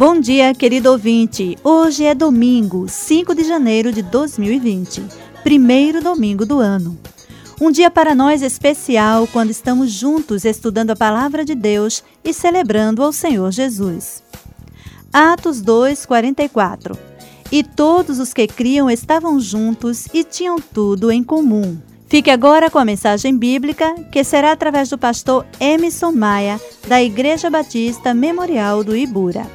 Bom dia, querido ouvinte. Hoje é domingo, 5 de janeiro de 2020, primeiro domingo do ano. Um dia para nós especial quando estamos juntos estudando a palavra de Deus e celebrando ao Senhor Jesus. Atos 2, 44. E todos os que criam estavam juntos e tinham tudo em comum. Fique agora com a mensagem bíblica, que será através do pastor Emerson Maia, da Igreja Batista Memorial do Ibura.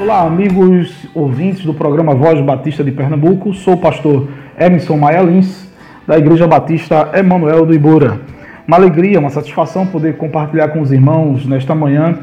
Olá, amigos ouvintes do programa Voz Batista de Pernambuco. Sou o pastor Emerson Maia Lins, da Igreja Batista Emanuel do Ibura. Uma alegria, uma satisfação poder compartilhar com os irmãos nesta manhã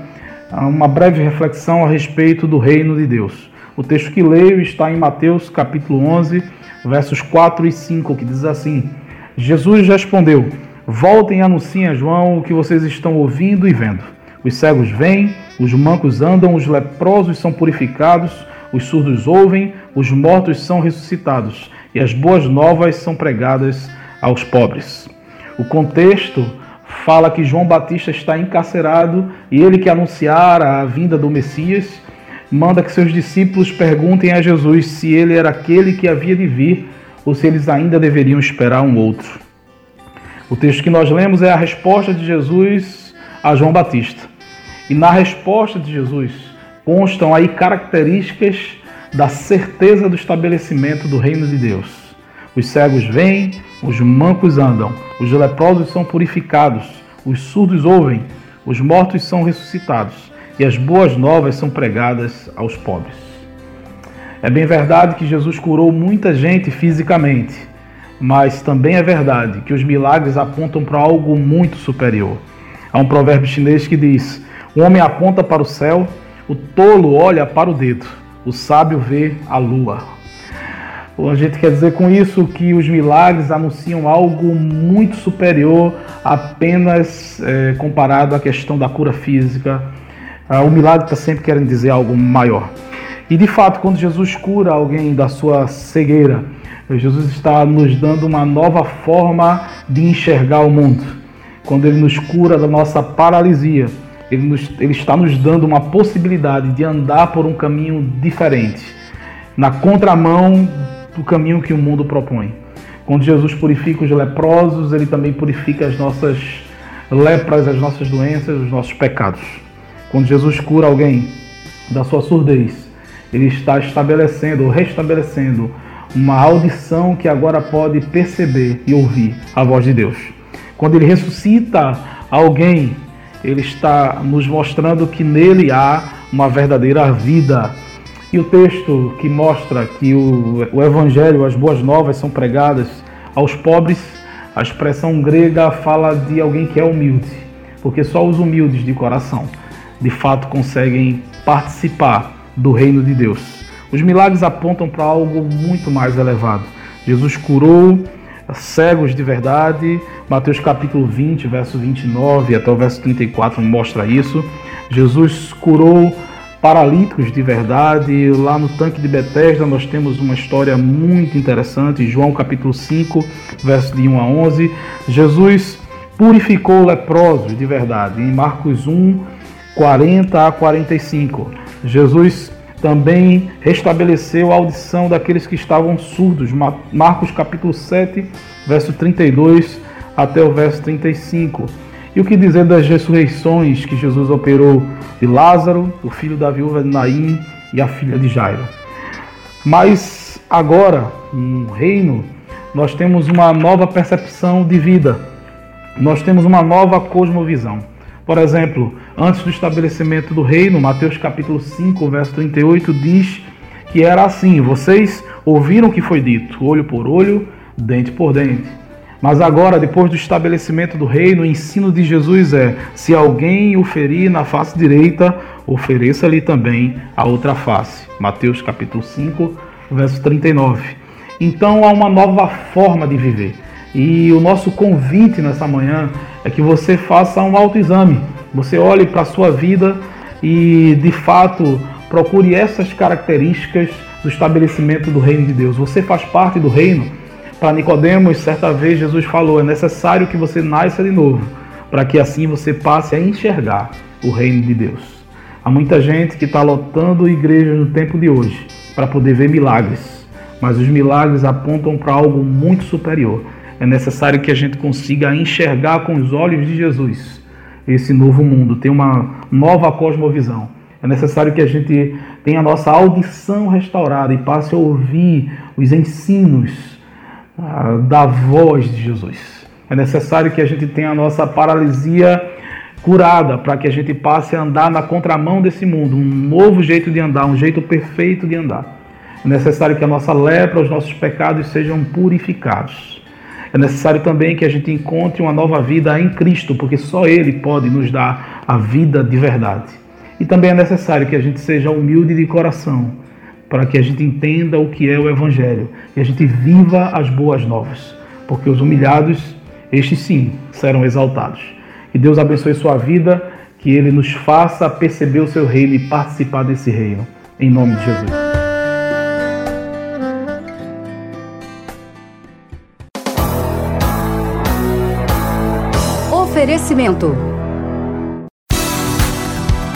uma breve reflexão a respeito do reino de Deus. O texto que leio está em Mateus capítulo 11, versos 4 e 5, que diz assim: Jesus respondeu: Voltem e anunciem a João o que vocês estão ouvindo e vendo. Os cegos vêm, os mancos andam, os leprosos são purificados, os surdos ouvem, os mortos são ressuscitados e as boas novas são pregadas aos pobres. O contexto fala que João Batista está encarcerado e ele que anunciara a vinda do Messias manda que seus discípulos perguntem a Jesus se ele era aquele que havia de vir ou se eles ainda deveriam esperar um outro. O texto que nós lemos é a resposta de Jesus a João Batista. E na resposta de Jesus constam aí características da certeza do estabelecimento do reino de Deus. Os cegos vêm, os mancos andam, os leprosos são purificados, os surdos ouvem, os mortos são ressuscitados e as boas novas são pregadas aos pobres. É bem verdade que Jesus curou muita gente fisicamente, mas também é verdade que os milagres apontam para algo muito superior. Há um provérbio chinês que diz: O homem aponta para o céu, o tolo olha para o dedo, o sábio vê a lua. A gente quer dizer com isso que os milagres anunciam algo muito superior apenas é, comparado à questão da cura física ah, o milagre está sempre querendo dizer algo maior. E de fato, quando Jesus cura alguém da sua cegueira, Jesus está nos dando uma nova forma de enxergar o mundo. Quando ele nos cura da nossa paralisia, ele, nos, ele está nos dando uma possibilidade de andar por um caminho diferente, na contramão do caminho que o mundo propõe. Quando Jesus purifica os leprosos, ele também purifica as nossas lepras, as nossas doenças, os nossos pecados. Quando Jesus cura alguém da sua surdez, ele está estabelecendo ou restabelecendo uma audição que agora pode perceber e ouvir a voz de Deus. Quando ele ressuscita alguém, ele está nos mostrando que nele há uma verdadeira vida. E o texto que mostra que o, o Evangelho, as boas novas são pregadas aos pobres, a expressão grega fala de alguém que é humilde, porque só os humildes de coração de fato conseguem participar do reino de Deus. Os milagres apontam para algo muito mais elevado. Jesus curou cegos de verdade. Mateus capítulo 20, verso 29 até o verso 34 mostra isso. Jesus curou paralíticos de verdade. Lá no tanque de Betesda nós temos uma história muito interessante. João capítulo 5, verso de 1 a 11. Jesus purificou leprosos de verdade. Em Marcos 1, 40 a 45. Jesus também restabeleceu a audição daqueles que estavam surdos. Marcos capítulo 7, verso 32 até o verso 35. E o que dizer das ressurreições que Jesus operou de Lázaro, o filho da viúva de Naim e a filha de Jairo? Mas agora, no reino, nós temos uma nova percepção de vida. Nós temos uma nova cosmovisão. Por exemplo, antes do estabelecimento do reino, Mateus capítulo 5, verso 38 diz que era assim: vocês ouviram o que foi dito, olho por olho, dente por dente. Mas agora, depois do estabelecimento do reino, o ensino de Jesus é: se alguém o ferir na face direita, ofereça-lhe também a outra face. Mateus capítulo 5, verso 39. Então há uma nova forma de viver. E o nosso convite nessa manhã é que você faça um autoexame. Você olhe para a sua vida e, de fato, procure essas características do estabelecimento do reino de Deus. Você faz parte do reino para Nicodemos, certa vez Jesus falou: é necessário que você nasça de novo, para que assim você passe a enxergar o reino de Deus. Há muita gente que está lotando igrejas no tempo de hoje para poder ver milagres, mas os milagres apontam para algo muito superior. É necessário que a gente consiga enxergar com os olhos de Jesus esse novo mundo, ter uma nova cosmovisão. É necessário que a gente tenha a nossa audição restaurada e passe a ouvir os ensinos da voz de Jesus. É necessário que a gente tenha a nossa paralisia curada para que a gente passe a andar na contramão desse mundo, um novo jeito de andar, um jeito perfeito de andar. É necessário que a nossa lepra, os nossos pecados sejam purificados. É necessário também que a gente encontre uma nova vida em Cristo, porque só Ele pode nos dar a vida de verdade. E também é necessário que a gente seja humilde de coração para que a gente entenda o que é o Evangelho e a gente viva as boas novas, porque os humilhados, estes sim, serão exaltados. Que Deus abençoe sua vida, que Ele nos faça perceber o seu reino e participar desse reino. Em nome de Jesus. Oferecimento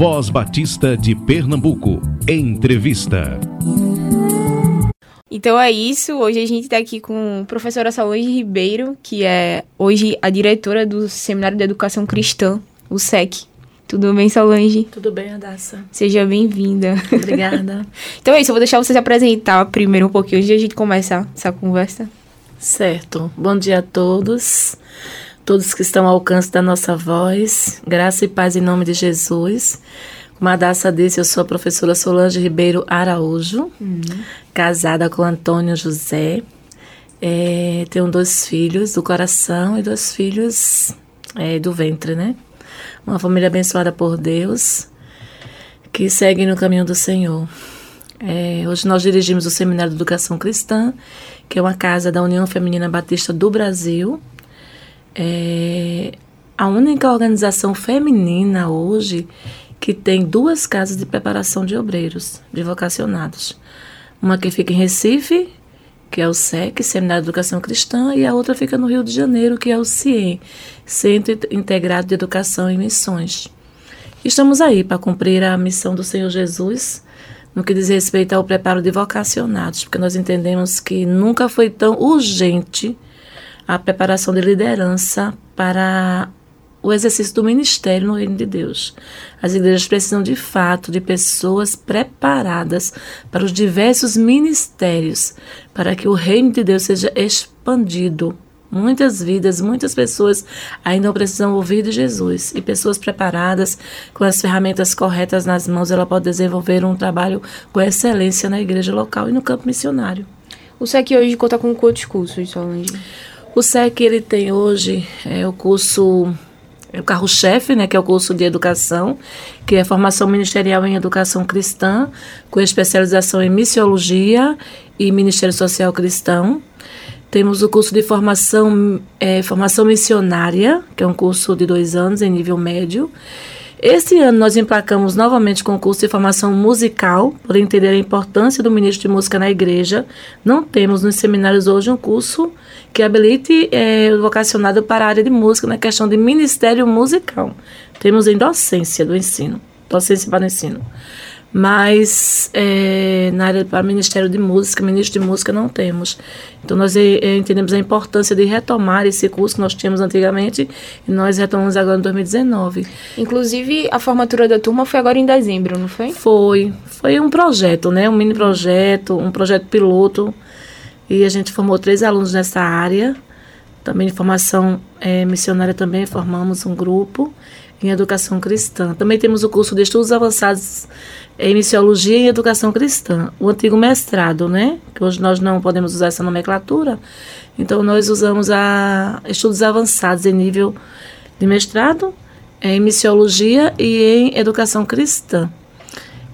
Voz Batista de Pernambuco. Entrevista. Então é isso. Hoje a gente está aqui com a professora Solange Ribeiro, que é hoje a diretora do Seminário de Educação Cristã, o SEC. Tudo bem, Solange? Tudo bem, Adassa. Seja bem-vinda. Obrigada. então é isso, eu vou deixar você se apresentar primeiro um pouquinho antes de a gente começar essa conversa. Certo. Bom dia a todos todos que estão ao alcance da nossa voz. Graça e paz em nome de Jesus. Como a Daça disse, eu sou a professora Solange Ribeiro Araújo, uhum. casada com Antônio José. É, tenho dois filhos do coração e dois filhos é, do ventre, né? Uma família abençoada por Deus, que segue no caminho do Senhor. É, hoje nós dirigimos o Seminário de Educação Cristã, que é uma casa da União Feminina Batista do Brasil, é a única organização feminina hoje que tem duas casas de preparação de obreiros, de vocacionados. Uma que fica em Recife, que é o SEC, Seminário de Educação Cristã, e a outra fica no Rio de Janeiro, que é o CIEM, Centro Integrado de Educação e Missões. Estamos aí para cumprir a missão do Senhor Jesus no que diz respeito ao preparo de vocacionados, porque nós entendemos que nunca foi tão urgente a preparação de liderança para o exercício do ministério no reino de Deus. As igrejas precisam de fato de pessoas preparadas para os diversos ministérios, para que o reino de Deus seja expandido. Muitas vidas, muitas pessoas ainda precisam ouvir de Jesus. E pessoas preparadas, com as ferramentas corretas nas mãos, ela pode desenvolver um trabalho com excelência na igreja local e no campo missionário. O SEC hoje conta com quantos cursos, Solange? O SEC ele tem hoje é, o curso é o carro-chefe, né, que é o curso de educação, que é formação ministerial em educação cristã, com especialização em missiologia e Ministério Social Cristão. Temos o curso de formação, é, formação missionária, que é um curso de dois anos em nível médio. Esse ano nós emplacamos novamente com o curso de formação musical, por entender a importância do ministro de música na igreja. Não temos nos seminários hoje um curso que habilite é, vocacionado para a área de música na questão de ministério musical. Temos em docência do ensino, docência para o ensino. Mas é, na área para Ministério de Música, ministro de Música não temos. Então nós é, entendemos a importância de retomar esse curso que nós tínhamos antigamente e nós retomamos agora em 2019. Inclusive a formatura da turma foi agora em dezembro, não foi? Foi. Foi um projeto, né? Um mini projeto, um projeto piloto. E a gente formou três alunos nessa área. Também de formação é, missionária também formamos um grupo em educação cristã. Também temos o curso de estudos avançados em missiologia e educação cristã, o antigo mestrado, né? Que hoje nós não podemos usar essa nomenclatura. Então nós usamos a estudos avançados em nível de mestrado em missiologia e em educação cristã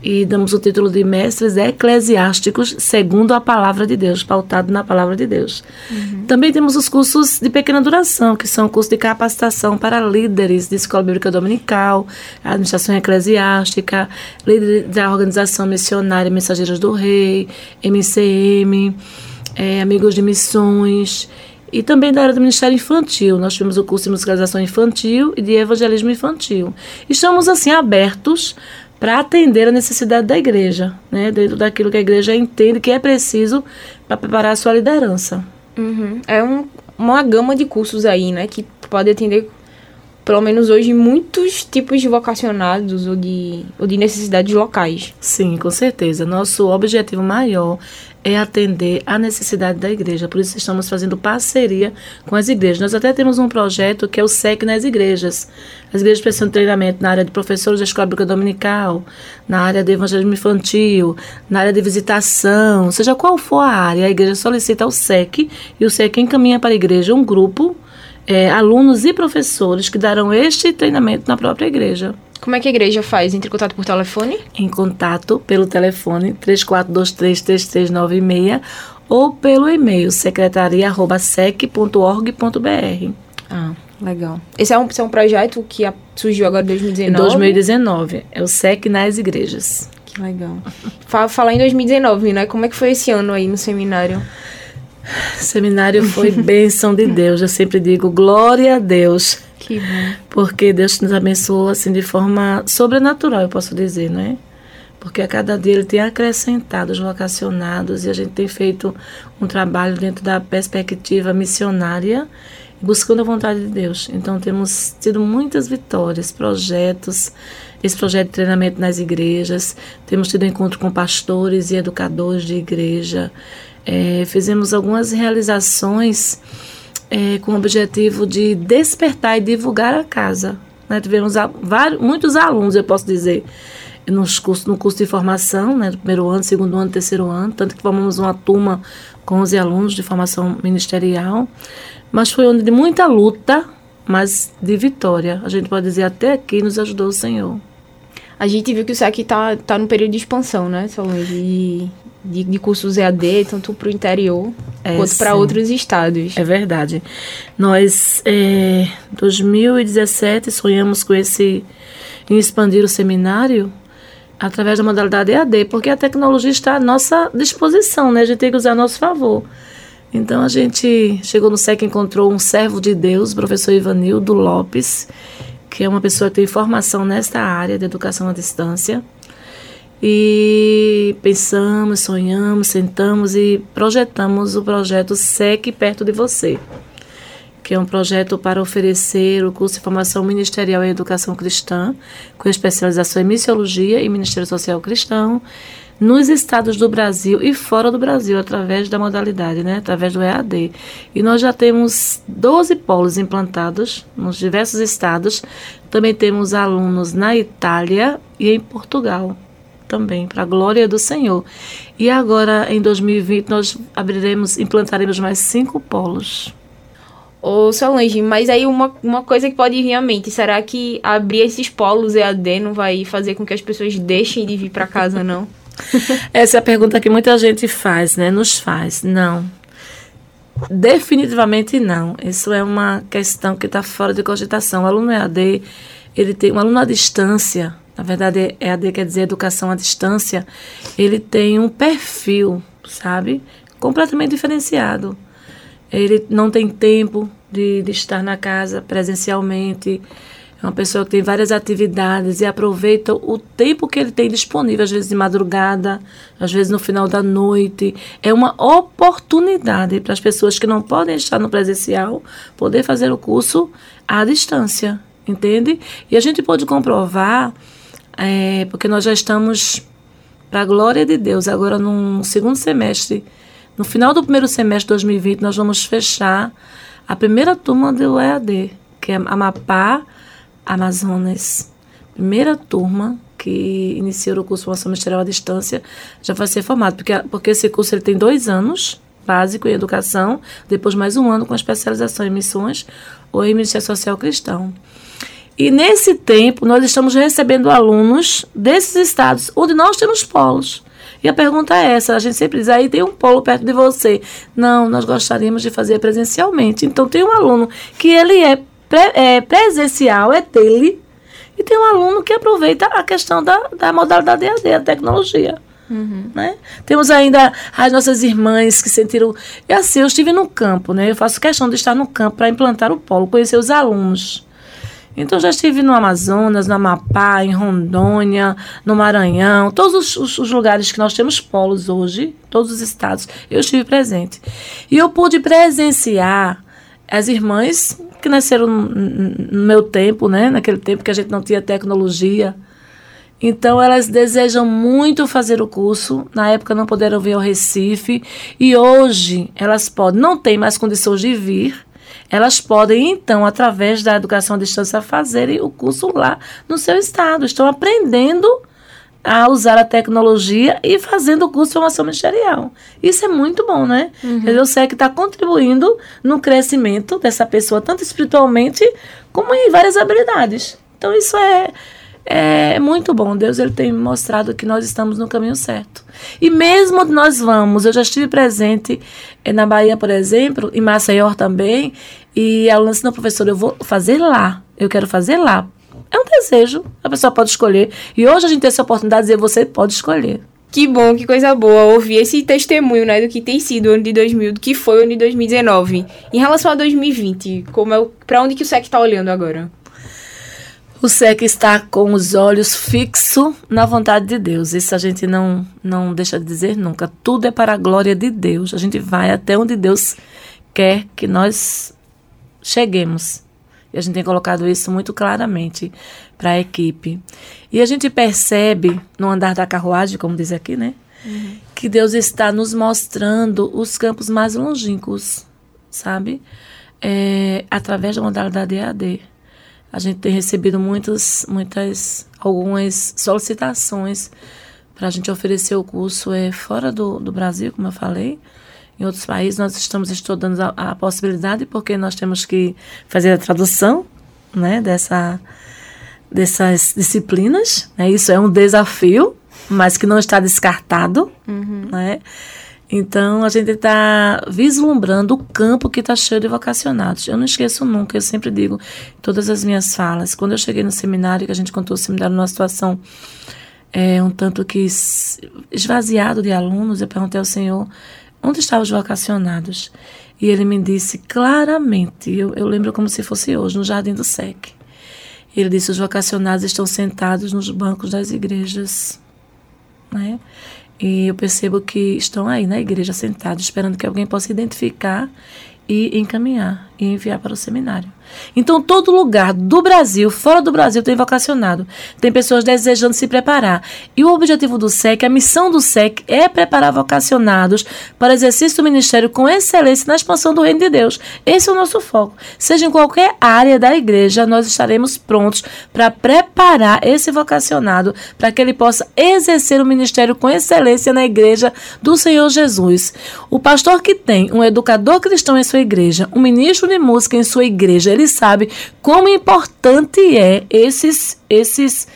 e damos o título de mestres eclesiásticos segundo a palavra de Deus, pautado na palavra de Deus. Uhum. Também temos os cursos de pequena duração, que são cursos de capacitação para líderes de escola bíblica dominical, administração eclesiástica, líderes da organização missionária Mensageiros do Rei, MCM, é, amigos de missões e também da área do Ministério Infantil. Nós tivemos o curso de musicalização infantil e de evangelismo infantil. Estamos assim abertos para atender a necessidade da igreja, né? dentro daquilo que a igreja entende que é preciso para preparar a sua liderança. Uhum. É um, uma gama de cursos aí, né, que pode atender, pelo menos hoje, muitos tipos de vocacionados ou de, ou de necessidades locais. Sim, com certeza. Nosso objetivo maior é atender a necessidade da igreja. Por isso estamos fazendo parceria com as igrejas. Nós até temos um projeto que é o SEC nas igrejas. As igrejas precisam de treinamento na área de professores da escola bíblica dominical, na área de evangelismo infantil, na área de visitação, seja qual for a área, a igreja solicita o SEC e o SEC encaminha para a igreja um grupo, é, alunos e professores que darão este treinamento na própria igreja. Como é que a igreja faz? Entre em contato por telefone? Em contato pelo telefone 34233396 ou pelo e-mail secretaria.sec.org.br. Ah, legal. Esse é um, esse é um projeto que surgiu agora em 2019? Em 2019. É o SEC nas igrejas. Que legal. Falar em 2019, né? Como é que foi esse ano aí no seminário? Seminário foi bênção de Deus. Eu sempre digo glória a Deus. Que bom. Porque Deus nos abençoou assim de forma sobrenatural, eu posso dizer, não é? Porque a cada dia ele tem acrescentado os vocacionados e a gente tem feito um trabalho dentro da perspectiva missionária, buscando a vontade de Deus. Então temos tido muitas vitórias, projetos, esse projeto de treinamento nas igrejas, temos tido encontro com pastores e educadores de igreja, é, fizemos algumas realizações é, com o objetivo de despertar e divulgar a casa. Né? Tivemos a, vários, muitos alunos, eu posso dizer, nos cursos, no curso de formação, né, primeiro ano, segundo ano, terceiro ano, tanto que formamos uma turma com 11 alunos de formação ministerial, mas foi onde de muita luta, mas de vitória. A gente pode dizer, até aqui nos ajudou o Senhor. A gente viu que o SEC está tá no período de expansão, né, Solange? De, de, de cursos EAD, tanto para o interior é, quanto para outros estados. É verdade. Nós, em é, 2017, sonhamos com esse em expandir o seminário através da modalidade EAD, porque a tecnologia está à nossa disposição, né? A gente tem que usar a nosso favor. Então a gente chegou no SEC e encontrou um servo de Deus, o professor Ivanildo Lopes, que é uma pessoa que tem formação nesta área de educação à distância. E pensamos, sonhamos, sentamos e projetamos o projeto SEC perto de você, que é um projeto para oferecer o curso de formação ministerial em educação cristã, com especialização em missiologia e Ministério Social Cristão, nos estados do Brasil e fora do Brasil, através da modalidade, né? através do EAD. E nós já temos 12 polos implantados nos diversos estados. Também temos alunos na Itália e em Portugal também, para a glória do Senhor. E agora, em 2020, nós abriremos, implantaremos mais cinco polos. Ô, Solange, mas aí uma, uma coisa que pode vir à mente, será que abrir esses polos EAD não vai fazer com que as pessoas deixem de vir para casa, não? Essa é a pergunta que muita gente faz, né? Nos faz. Não. Definitivamente não. Isso é uma questão que está fora de cogitação. O aluno EAD, ele tem um aluno à distância, na verdade, EAD quer dizer educação à distância, ele tem um perfil, sabe? Completamente diferenciado. Ele não tem tempo de, de estar na casa presencialmente. É uma pessoa que tem várias atividades e aproveita o tempo que ele tem disponível, às vezes de madrugada, às vezes no final da noite. É uma oportunidade para as pessoas que não podem estar no presencial poder fazer o curso à distância, entende? E a gente pode comprovar, é, porque nós já estamos, para a glória de Deus, agora no segundo semestre no final do primeiro semestre de 2020, nós vamos fechar a primeira turma do EAD, que é Amapá, Amazonas. Primeira turma que iniciou o curso de formação ministerial à distância já vai ser formado, porque, porque esse curso ele tem dois anos, básico em educação, depois mais um ano com especialização em missões ou em Ministério Social Cristão. E nesse tempo, nós estamos recebendo alunos desses estados onde nós temos polos. E a pergunta é essa: a gente sempre diz, aí tem um polo perto de você. Não, nós gostaríamos de fazer presencialmente. Então, tem um aluno que ele é, pre, é presencial, é dele, e tem um aluno que aproveita a questão da, da modalidade EAD, a tecnologia. Uhum. Né? Temos ainda as nossas irmãs que sentiram. E assim, eu estive no campo, né? Eu faço questão de estar no campo para implantar o polo, conhecer os alunos. Então já estive no Amazonas, no Amapá, em Rondônia, no Maranhão, todos os, os, os, lugares que nós temos polos hoje, todos os estados, eu estive presente. E eu pude presenciar as irmãs que nasceram no, meu tempo, né? Naquele tempo que a gente não tinha tecnologia. Então elas desejam muito fazer o curso. Na época não puderam vir ao Recife e hoje elas podem, não têm mais condições de vir, elas podem, então, através da educação à distância, fazerem o curso lá no seu estado. Estão aprendendo a usar a tecnologia e fazendo o curso de formação ministerial. Isso é muito bom, né? Uhum. Eu sei que está contribuindo no crescimento dessa pessoa, tanto espiritualmente como em várias habilidades. Então, isso é, é muito bom. Deus ele tem mostrado que nós estamos no caminho certo. E mesmo nós vamos, eu já estive presente eh, na Bahia, por exemplo, em Maceió também, e a aluna disse, não, professor, eu vou fazer lá. Eu quero fazer lá. É um desejo, a pessoa pode escolher. E hoje a gente tem essa oportunidade de dizer, você pode escolher. Que bom, que coisa boa ouvir esse testemunho, né, do que tem sido o ano de 2000, do que foi o ano de 2019. Em relação a 2020, como é, para onde que o SEC está olhando agora? O SEC está com os olhos fixos na vontade de Deus. Isso a gente não, não deixa de dizer nunca. Tudo é para a glória de Deus. A gente vai até onde Deus quer que nós cheguemos. E a gente tem colocado isso muito claramente para a equipe. E a gente percebe no andar da carruagem, como diz aqui, né? Uhum. Que Deus está nos mostrando os campos mais longínquos, sabe? É, através da modalidade EAD a gente tem recebido muitas, muitas, algumas solicitações para a gente oferecer o curso é, fora do, do Brasil, como eu falei. Em outros países nós estamos estudando a, a possibilidade, porque nós temos que fazer a tradução né, dessa, dessas disciplinas. Né? Isso é um desafio, mas que não está descartado. Uhum. Né? Então, a gente está vislumbrando o campo que está cheio de vocacionados. Eu não esqueço nunca, eu sempre digo, todas as minhas falas. Quando eu cheguei no seminário, que a gente contou o seminário numa situação é, um tanto que esvaziado de alunos, eu perguntei ao Senhor onde estavam os vocacionados. E ele me disse claramente, eu, eu lembro como se fosse hoje, no Jardim do SEC. Ele disse: os vocacionados estão sentados nos bancos das igrejas. Né? E eu percebo que estão aí na igreja sentados, esperando que alguém possa identificar e encaminhar e enviar para o seminário. Então, todo lugar do Brasil, fora do Brasil, tem vocacionado. Tem pessoas desejando se preparar. E o objetivo do SEC, a missão do SEC, é preparar vocacionados para exercício do ministério com excelência na expansão do reino de Deus. Esse é o nosso foco. Seja em qualquer área da igreja, nós estaremos prontos para preparar esse vocacionado para que ele possa exercer o ministério com excelência na igreja do Senhor Jesus. O pastor que tem um educador cristão em sua igreja, um ministro ministro de música em sua igreja, ele sabe como importante é esses, esses,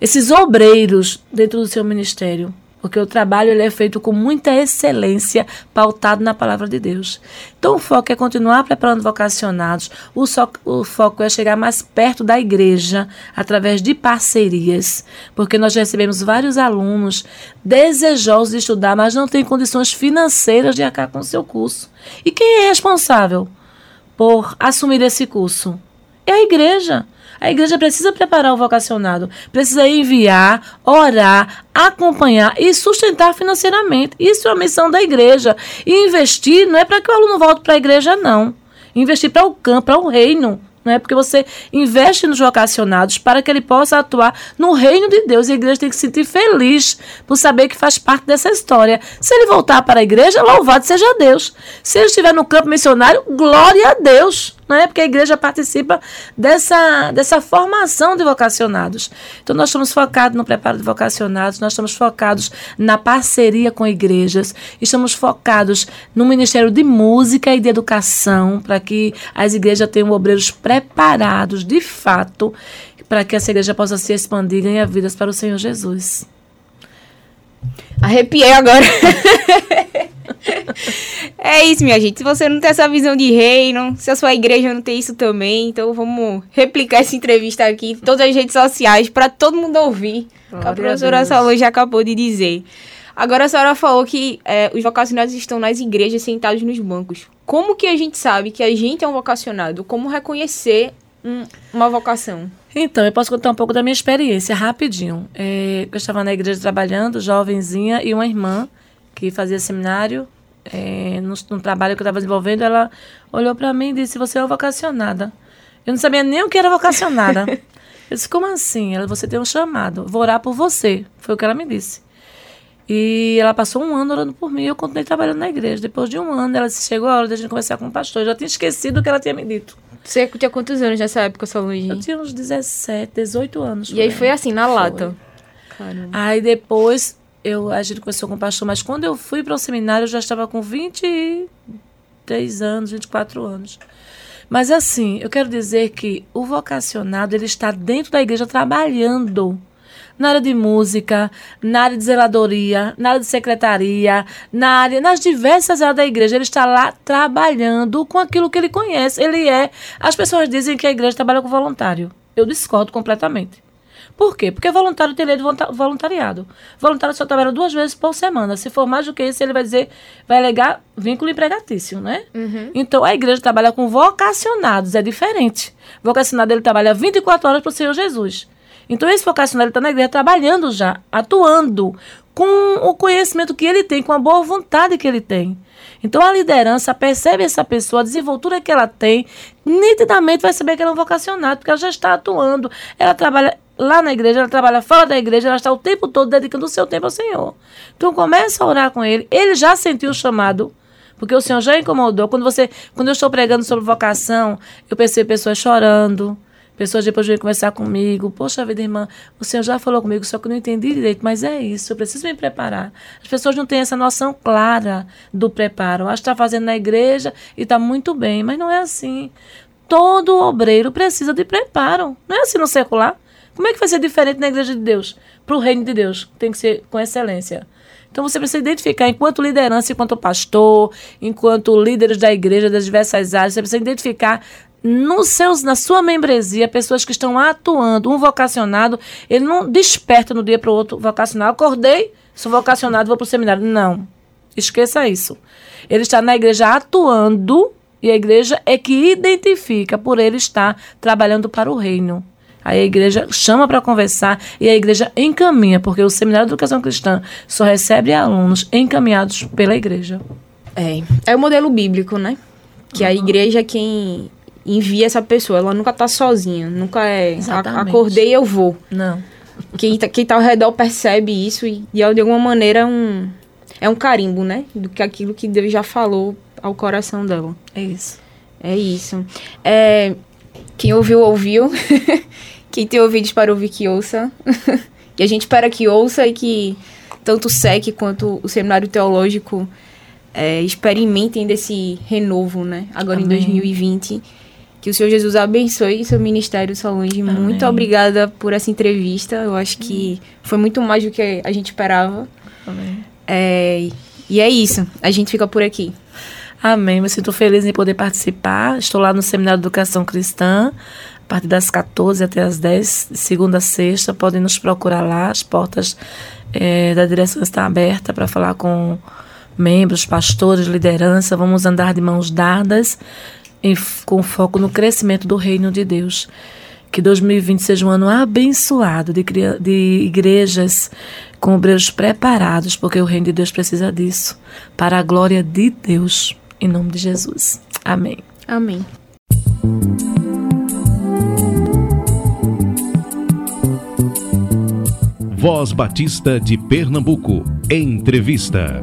esses obreiros dentro do seu ministério. Porque o trabalho ele é feito com muita excelência, pautado na palavra de Deus. Então o foco é continuar preparando vocacionados, o, so, o foco é chegar mais perto da igreja através de parcerias, porque nós recebemos vários alunos desejosos de estudar, mas não têm condições financeiras de arcar com o seu curso. E quem é responsável por assumir esse curso? É a igreja. A igreja precisa preparar o vocacionado, precisa enviar, orar, acompanhar e sustentar financeiramente. Isso é a missão da igreja. E investir não é para que o aluno volte para a igreja, não. Investir para o campo, para o reino. É porque você investe nos vocacionados para que ele possa atuar no reino de Deus. E a igreja tem que se sentir feliz por saber que faz parte dessa história. Se ele voltar para a igreja, louvado seja Deus. Se ele estiver no campo missionário, glória a Deus não é? Porque a igreja participa dessa, dessa formação de vocacionados. Então, nós estamos focados no preparo de vocacionados, nós estamos focados na parceria com igrejas, estamos focados no Ministério de Música e de Educação, para que as igrejas tenham obreiros preparados, de fato, para que essa igreja possa se expandir e ganhar vidas para o Senhor Jesus. Arrepiei agora. é isso, minha gente. Se você não tem essa visão de reino, se a sua igreja não tem isso também, então vamos replicar essa entrevista aqui em todas as redes sociais para todo mundo ouvir. Glória a professora Salô já acabou de dizer. Agora a senhora falou que é, os vocacionados estão nas igrejas sentados nos bancos. Como que a gente sabe que a gente é um vocacionado? Como reconhecer um, uma vocação? Então, eu posso contar um pouco da minha experiência, rapidinho. É, eu estava na igreja trabalhando, jovenzinha, e uma irmã que fazia seminário, é, no, no, trabalho que eu estava desenvolvendo, ela olhou para mim e disse: Você é vocacionada. Eu não sabia nem o que era vocacionada. eu disse: Como assim? Ela, você tem um chamado. Vou orar por você. Foi o que ela me disse. E ela passou um ano orando por mim e eu continuei trabalhando na igreja. Depois de um ano, ela disse: Chegou a hora de a gente conversar com o pastor. Eu já tinha esquecido o que ela tinha me dito. Você tinha quantos anos nessa época, Solange? Eu tinha uns 17, 18 anos. E aí foi assim, na lata. Caramba. Aí depois eu, a gente conversou com o pastor, mas quando eu fui para o seminário eu já estava com 23 anos, 24 anos. Mas assim, eu quero dizer que o vocacionado ele está dentro da igreja trabalhando na área de música, na área de zeladoria, na área de secretaria, na área, nas diversas áreas da igreja. Ele está lá trabalhando com aquilo que ele conhece. Ele é. As pessoas dizem que a igreja trabalha com voluntário. Eu discordo completamente. Por quê? Porque voluntário tem lei de voluntariado. Voluntário só trabalha duas vezes por semana. Se for mais do que isso, ele vai dizer, vai alegar vínculo empregatício, né? Uhum. Então, a igreja trabalha com vocacionados, é diferente. Vocacionado, ele trabalha 24 horas para o Senhor Jesus. Então, esse vocacionado está na igreja trabalhando já, atuando com o conhecimento que ele tem, com a boa vontade que ele tem. Então a liderança percebe essa pessoa, a desenvoltura que ela tem, nitidamente vai saber que ela é um vocacionado, porque ela já está atuando, ela trabalha lá na igreja, ela trabalha fora da igreja, ela está o tempo todo dedicando o seu tempo ao Senhor. Então começa a orar com ele. Ele já sentiu o chamado, porque o Senhor já incomodou. Quando você, quando eu estou pregando sobre vocação, eu percebo pessoas chorando. Pessoas depois vêm conversar comigo. Poxa vida, irmã, o Senhor já falou comigo, só que eu não entendi direito. Mas é isso, eu preciso me preparar. As pessoas não têm essa noção clara do preparo. Acho que está fazendo na igreja e está muito bem, mas não é assim. Todo obreiro precisa de preparo. Não é assim no secular. Como é que vai ser diferente na igreja de Deus? Para o reino de Deus, tem que ser com excelência. Então você precisa identificar, enquanto liderança, enquanto pastor, enquanto líderes da igreja, das diversas áreas, você precisa identificar nos seus, na sua membresia, pessoas que estão atuando. Um vocacionado, ele não desperta no dia para o outro vocacionado. Acordei, sou vocacionado, vou para o seminário. Não. Esqueça isso. Ele está na igreja atuando e a igreja é que identifica por ele estar trabalhando para o reino. Aí a igreja chama para conversar e a igreja encaminha, porque o Seminário de Educação Cristã só recebe alunos encaminhados pela igreja. É, é o modelo bíblico, né? Que uhum. a igreja é quem envia essa pessoa, ela nunca tá sozinha, nunca é Exatamente. acordei eu vou. Não. Quem tá, quem tá ao redor percebe isso e, de alguma maneira é um, é um carimbo, né? Do que aquilo que Deus já falou ao coração dela. É isso. É isso. É, quem ouviu, ouviu. Quem tem ouvidos para ouvir, que ouça. e a gente espera que ouça e que tanto o SEC quanto o Seminário Teológico é, experimentem desse renovo, né? Agora Amém. em 2020. Que o Senhor Jesus abençoe seu ministério, Solange. Amém. Muito obrigada por essa entrevista. Eu acho que foi muito mais do que a gente esperava. Amém. É, e é isso. A gente fica por aqui. Amém. Me sinto feliz em poder participar. Estou lá no Seminário de Educação Cristã, a partir das 14 até as 10, de segunda a sexta. Podem nos procurar lá. As portas eh, da direção estão abertas para falar com membros, pastores, liderança. Vamos andar de mãos dadas, em com foco no crescimento do reino de Deus. Que 2020 seja um ano abençoado de, de igrejas com obreiros preparados, porque o reino de Deus precisa disso, para a glória de Deus, em nome de Jesus. Amém. Amém. Voz Batista de Pernambuco. Entrevista.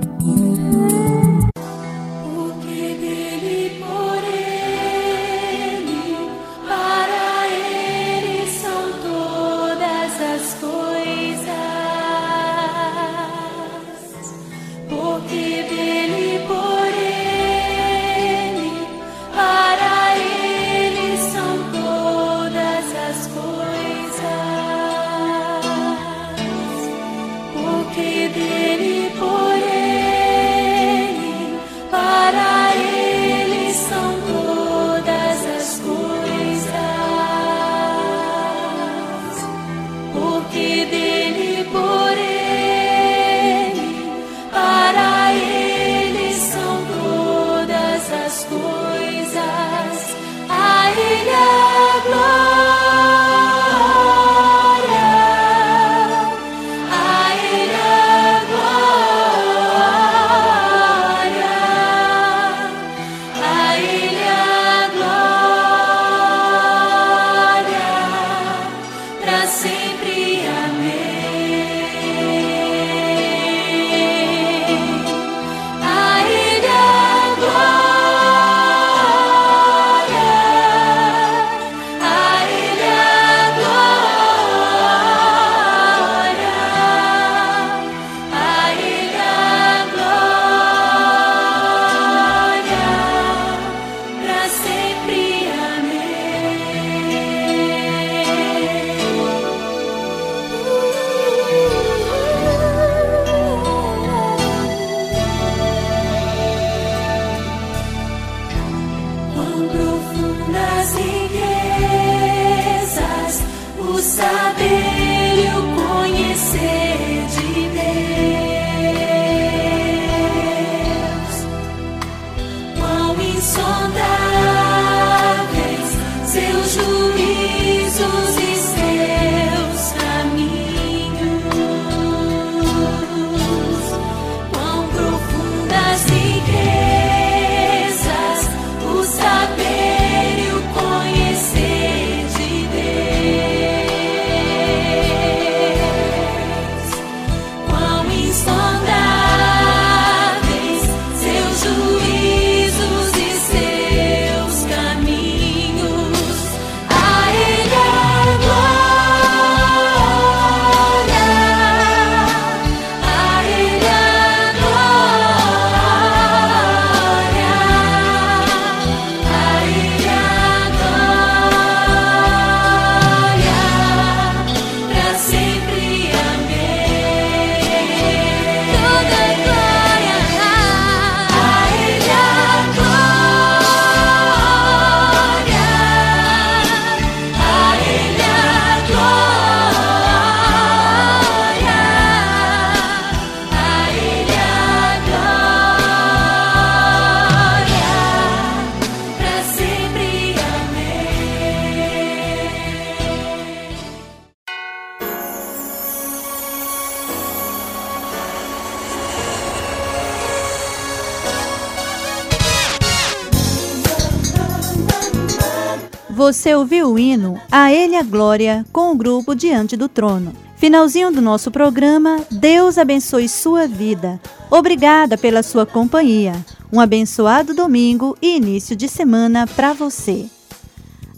Ouviu o hino A Ele a Glória com o grupo Diante do Trono. Finalzinho do nosso programa, Deus abençoe sua vida. Obrigada pela sua companhia. Um abençoado domingo e início de semana para você.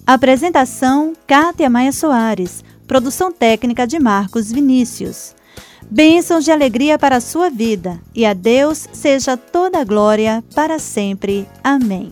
Apresentação: Cátia Maia Soares. Produção técnica de Marcos Vinícius. Bênçãos de alegria para a sua vida e a Deus seja toda a glória para sempre. Amém.